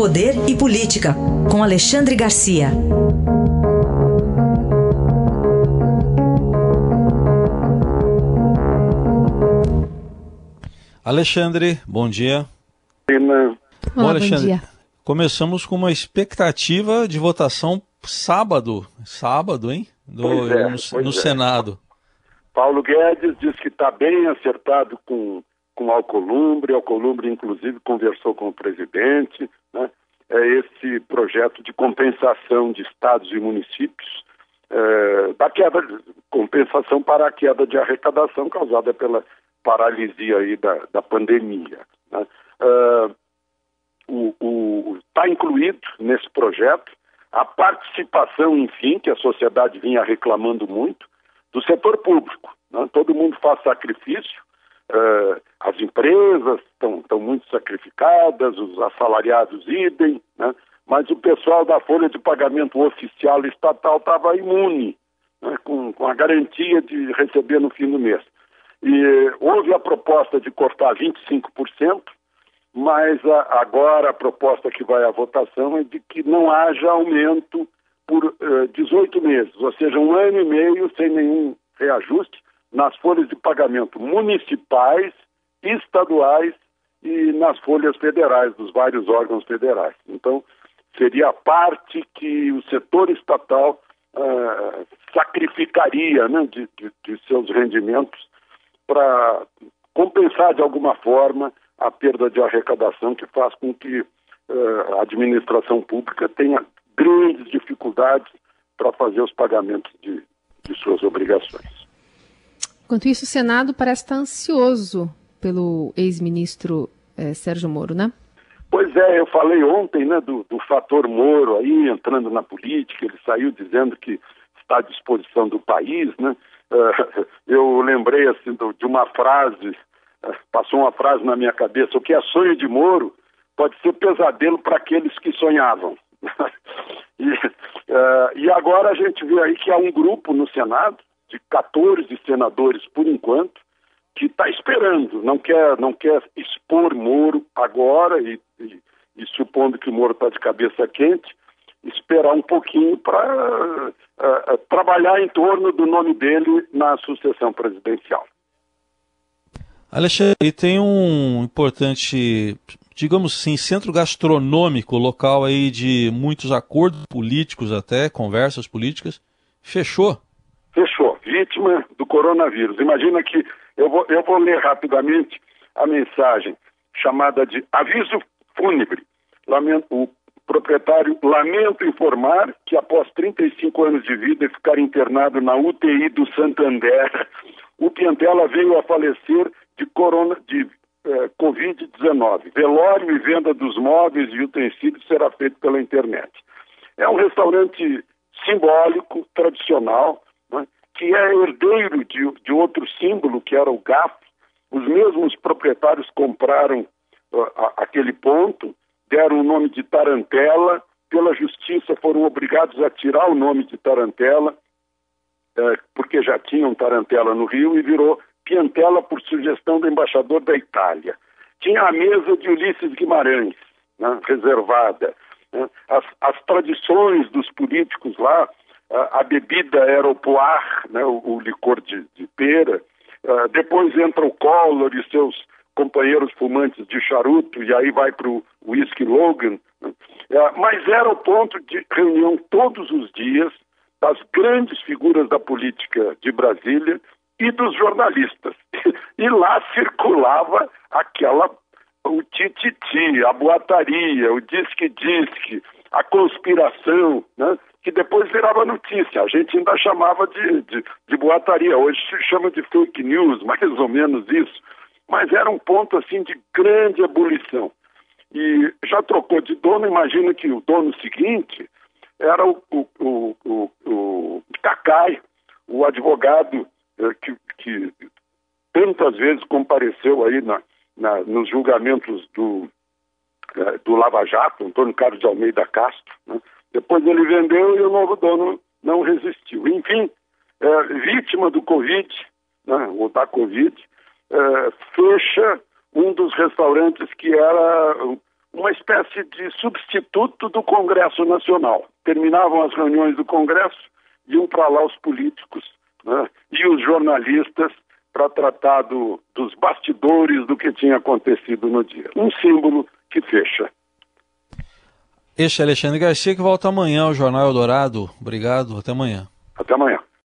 Poder e Política, com Alexandre Garcia. Alexandre, bom dia. Olá, bom, Alexandre, bom dia. Começamos com uma expectativa de votação sábado, sábado, hein? Do, é, no, no é. Senado. Paulo Guedes diz que está bem acertado com, com Alcolumbre, Alcolumbre inclusive conversou com o presidente, né? É esse projeto de compensação de estados e municípios é, da queda, compensação para a queda de arrecadação causada pela paralisia aí da, da pandemia. Né? Uh, está incluído nesse projeto a participação, enfim, que a sociedade vinha reclamando muito, do setor público. Né? Todo mundo faz sacrifício, uh, as empresas estão muito sacrificadas, os assalariados idem, né? mas o pessoal da folha de pagamento oficial estatal estava imune, né? com, com a garantia de receber no fim do mês. E houve a proposta de cortar 25%, mas a, agora a proposta que vai à votação é de que não haja aumento por uh, eh, 18 meses, ou seja, um ano e meio sem nenhum reajuste nas folhas de pagamento municipais, estaduais e nas folhas federais, dos vários órgãos federais. Então, seria a parte que o setor estatal uh, sacrificaria né, de, de, de seus rendimentos para compensar de alguma forma a perda de arrecadação que faz com que uh, a administração pública tenha grandes dificuldades para fazer os pagamentos de, de suas obrigações. Enquanto isso, o Senado parece estar ansioso pelo ex-ministro eh, Sérgio Moro, né? Pois é, eu falei ontem né, do, do fator Moro aí entrando na política, ele saiu dizendo que está à disposição do país, né? Uh, eu lembrei assim de uma frase, uh, passou uma frase na minha cabeça: o que é sonho de Moro pode ser pesadelo para aqueles que sonhavam. e, e agora a gente vê aí que há um grupo no Senado de 14 senadores por enquanto que está esperando, não quer, não quer expor Moro agora e, e, e supondo que o Moro está de cabeça quente, esperar um pouquinho para uh, uh, trabalhar em torno do nome dele na sucessão presidencial. Alexandre, tem um importante, digamos assim, centro gastronômico local aí de muitos acordos políticos até, conversas políticas, fechou? Fechou, vítima do coronavírus. Imagina que, eu vou, eu vou ler rapidamente a mensagem chamada de aviso fúnebre. Lamento, o proprietário, lamento informar que após 35 anos de vida e ficar internado na UTI do Santander, o Piantela veio a falecer de, corona, de eh, Covid-19. Velório e venda dos móveis e utensílios será feito pela internet. É um restaurante simbólico, tradicional, né, que é herdeiro de, de outro símbolo, que era o GAF. Os mesmos proprietários compraram uh, aquele ponto deram o nome de Tarantela, pela justiça foram obrigados a tirar o nome de Tarantela, é, porque já tinham Tarantela no Rio e virou Piantela por sugestão do embaixador da Itália. Tinha a mesa de Ulisses Guimarães, né, reservada. Né. As, as, tradições dos políticos lá, a, a bebida era o poar, né, o, o licor de, de pera. Uh, depois entra o Collor e seus companheiros fumantes de charuto, e aí vai para o whisky Logan. Né? É, mas era o ponto de reunião todos os dias das grandes figuras da política de Brasília e dos jornalistas. E lá circulava aquela o tititi, a boataria, o disque-disque, a conspiração, né? Que depois virava notícia. A gente ainda chamava de, de, de boataria, hoje se chama de fake news, mais ou menos isso mas era um ponto assim de grande ebulição. E já trocou de dono, imagina que o dono seguinte era o, o, o, o, o Cacai, o advogado eh, que, que, tantas vezes compareceu aí na, na, nos julgamentos do, eh, do Lava Jato, Antônio Carlos de Almeida Castro. Né? Depois ele vendeu e o novo dono não resistiu. Enfim, eh, vítima do Covid, né, ou da Covid, uh, fecha um dos restaurantes que era uma espécie de substituto do Congresso Nacional. Terminavam as reuniões do Congresso, iam para lá os políticos né, e os jornalistas para tratar do, dos bastidores do que tinha acontecido no dia. Um símbolo que fecha. Este é Alexandre Garcia que volta amanhã ao Jornal Eldorado. Obrigado, até amanhã. Até amanhã.